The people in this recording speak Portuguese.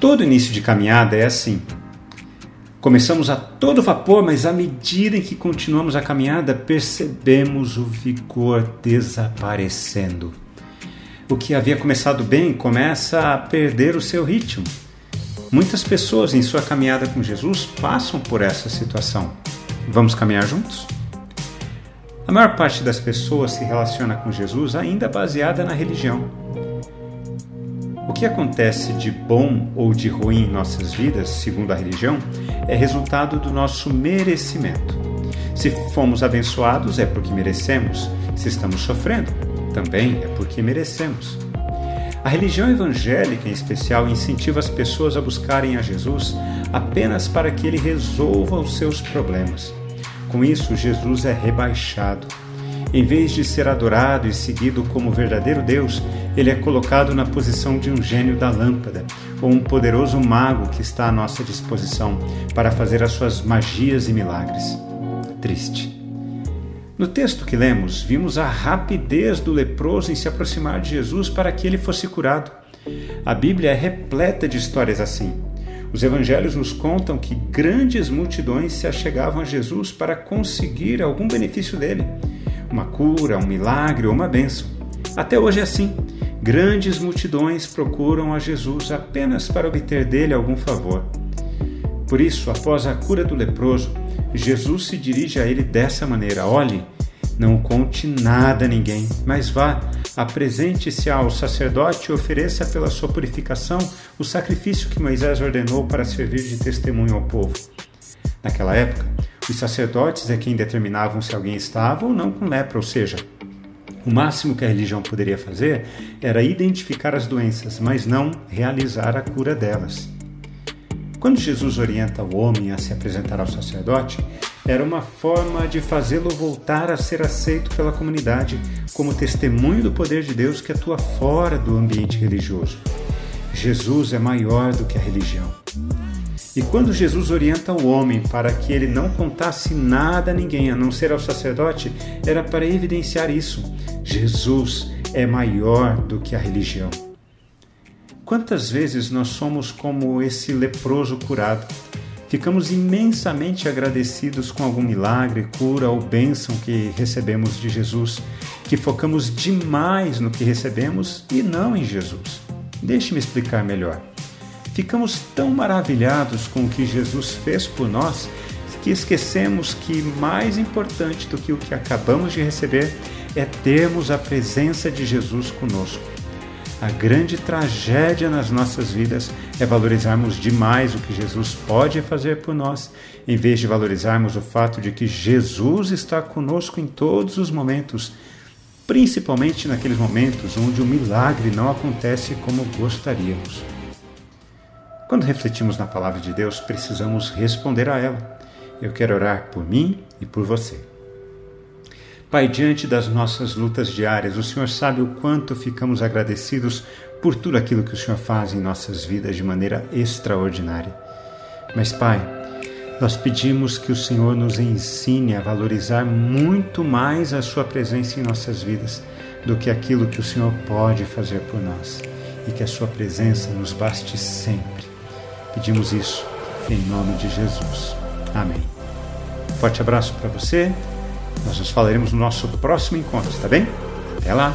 Todo início de caminhada é assim. Começamos a todo vapor, mas à medida em que continuamos a caminhada, percebemos o vigor desaparecendo. O que havia começado bem começa a perder o seu ritmo. Muitas pessoas em sua caminhada com Jesus passam por essa situação. Vamos caminhar juntos? A maior parte das pessoas se relaciona com Jesus ainda baseada na religião. Que acontece de bom ou de ruim em nossas vidas, segundo a religião, é resultado do nosso merecimento. Se fomos abençoados, é porque merecemos. Se estamos sofrendo, também é porque merecemos. A religião evangélica, em especial, incentiva as pessoas a buscarem a Jesus apenas para que ele resolva os seus problemas. Com isso, Jesus é rebaixado. Em vez de ser adorado e seguido como verdadeiro Deus, ele é colocado na posição de um gênio da lâmpada, ou um poderoso mago que está à nossa disposição para fazer as suas magias e milagres. Triste. No texto que lemos, vimos a rapidez do leproso em se aproximar de Jesus para que ele fosse curado. A Bíblia é repleta de histórias assim. Os evangelhos nos contam que grandes multidões se achegavam a Jesus para conseguir algum benefício dele, uma cura, um milagre ou uma bênção. Até hoje é assim. Grandes multidões procuram a Jesus apenas para obter dele algum favor. Por isso, após a cura do leproso, Jesus se dirige a ele dessa maneira: Olhe, não conte nada a ninguém, mas vá, apresente-se ao sacerdote e ofereça pela sua purificação o sacrifício que Moisés ordenou para servir de testemunho ao povo. Naquela época, os sacerdotes é quem determinavam se alguém estava ou não com lepra, ou seja, o máximo que a religião poderia fazer era identificar as doenças, mas não realizar a cura delas. Quando Jesus orienta o homem a se apresentar ao sacerdote, era uma forma de fazê-lo voltar a ser aceito pela comunidade como testemunho do poder de Deus que atua fora do ambiente religioso. Jesus é maior do que a religião. E quando Jesus orienta o homem para que ele não contasse nada a ninguém, a não ser ao sacerdote, era para evidenciar isso. Jesus é maior do que a religião. Quantas vezes nós somos como esse leproso curado? Ficamos imensamente agradecidos com algum milagre, cura ou bênção que recebemos de Jesus, que focamos demais no que recebemos e não em Jesus. Deixe-me explicar melhor. Ficamos tão maravilhados com o que Jesus fez por nós que esquecemos que mais importante do que o que acabamos de receber é termos a presença de Jesus conosco. A grande tragédia nas nossas vidas é valorizarmos demais o que Jesus pode fazer por nós, em vez de valorizarmos o fato de que Jesus está conosco em todos os momentos, principalmente naqueles momentos onde o milagre não acontece como gostaríamos. Quando refletimos na palavra de Deus, precisamos responder a ela. Eu quero orar por mim e por você. Pai, diante das nossas lutas diárias, o Senhor sabe o quanto ficamos agradecidos por tudo aquilo que o Senhor faz em nossas vidas de maneira extraordinária. Mas, Pai, nós pedimos que o Senhor nos ensine a valorizar muito mais a Sua presença em nossas vidas do que aquilo que o Senhor pode fazer por nós e que a Sua presença nos baste sempre. Pedimos isso em nome de Jesus. Amém. Forte abraço para você nós nos falaremos no nosso próximo encontro, está bem? Até lá!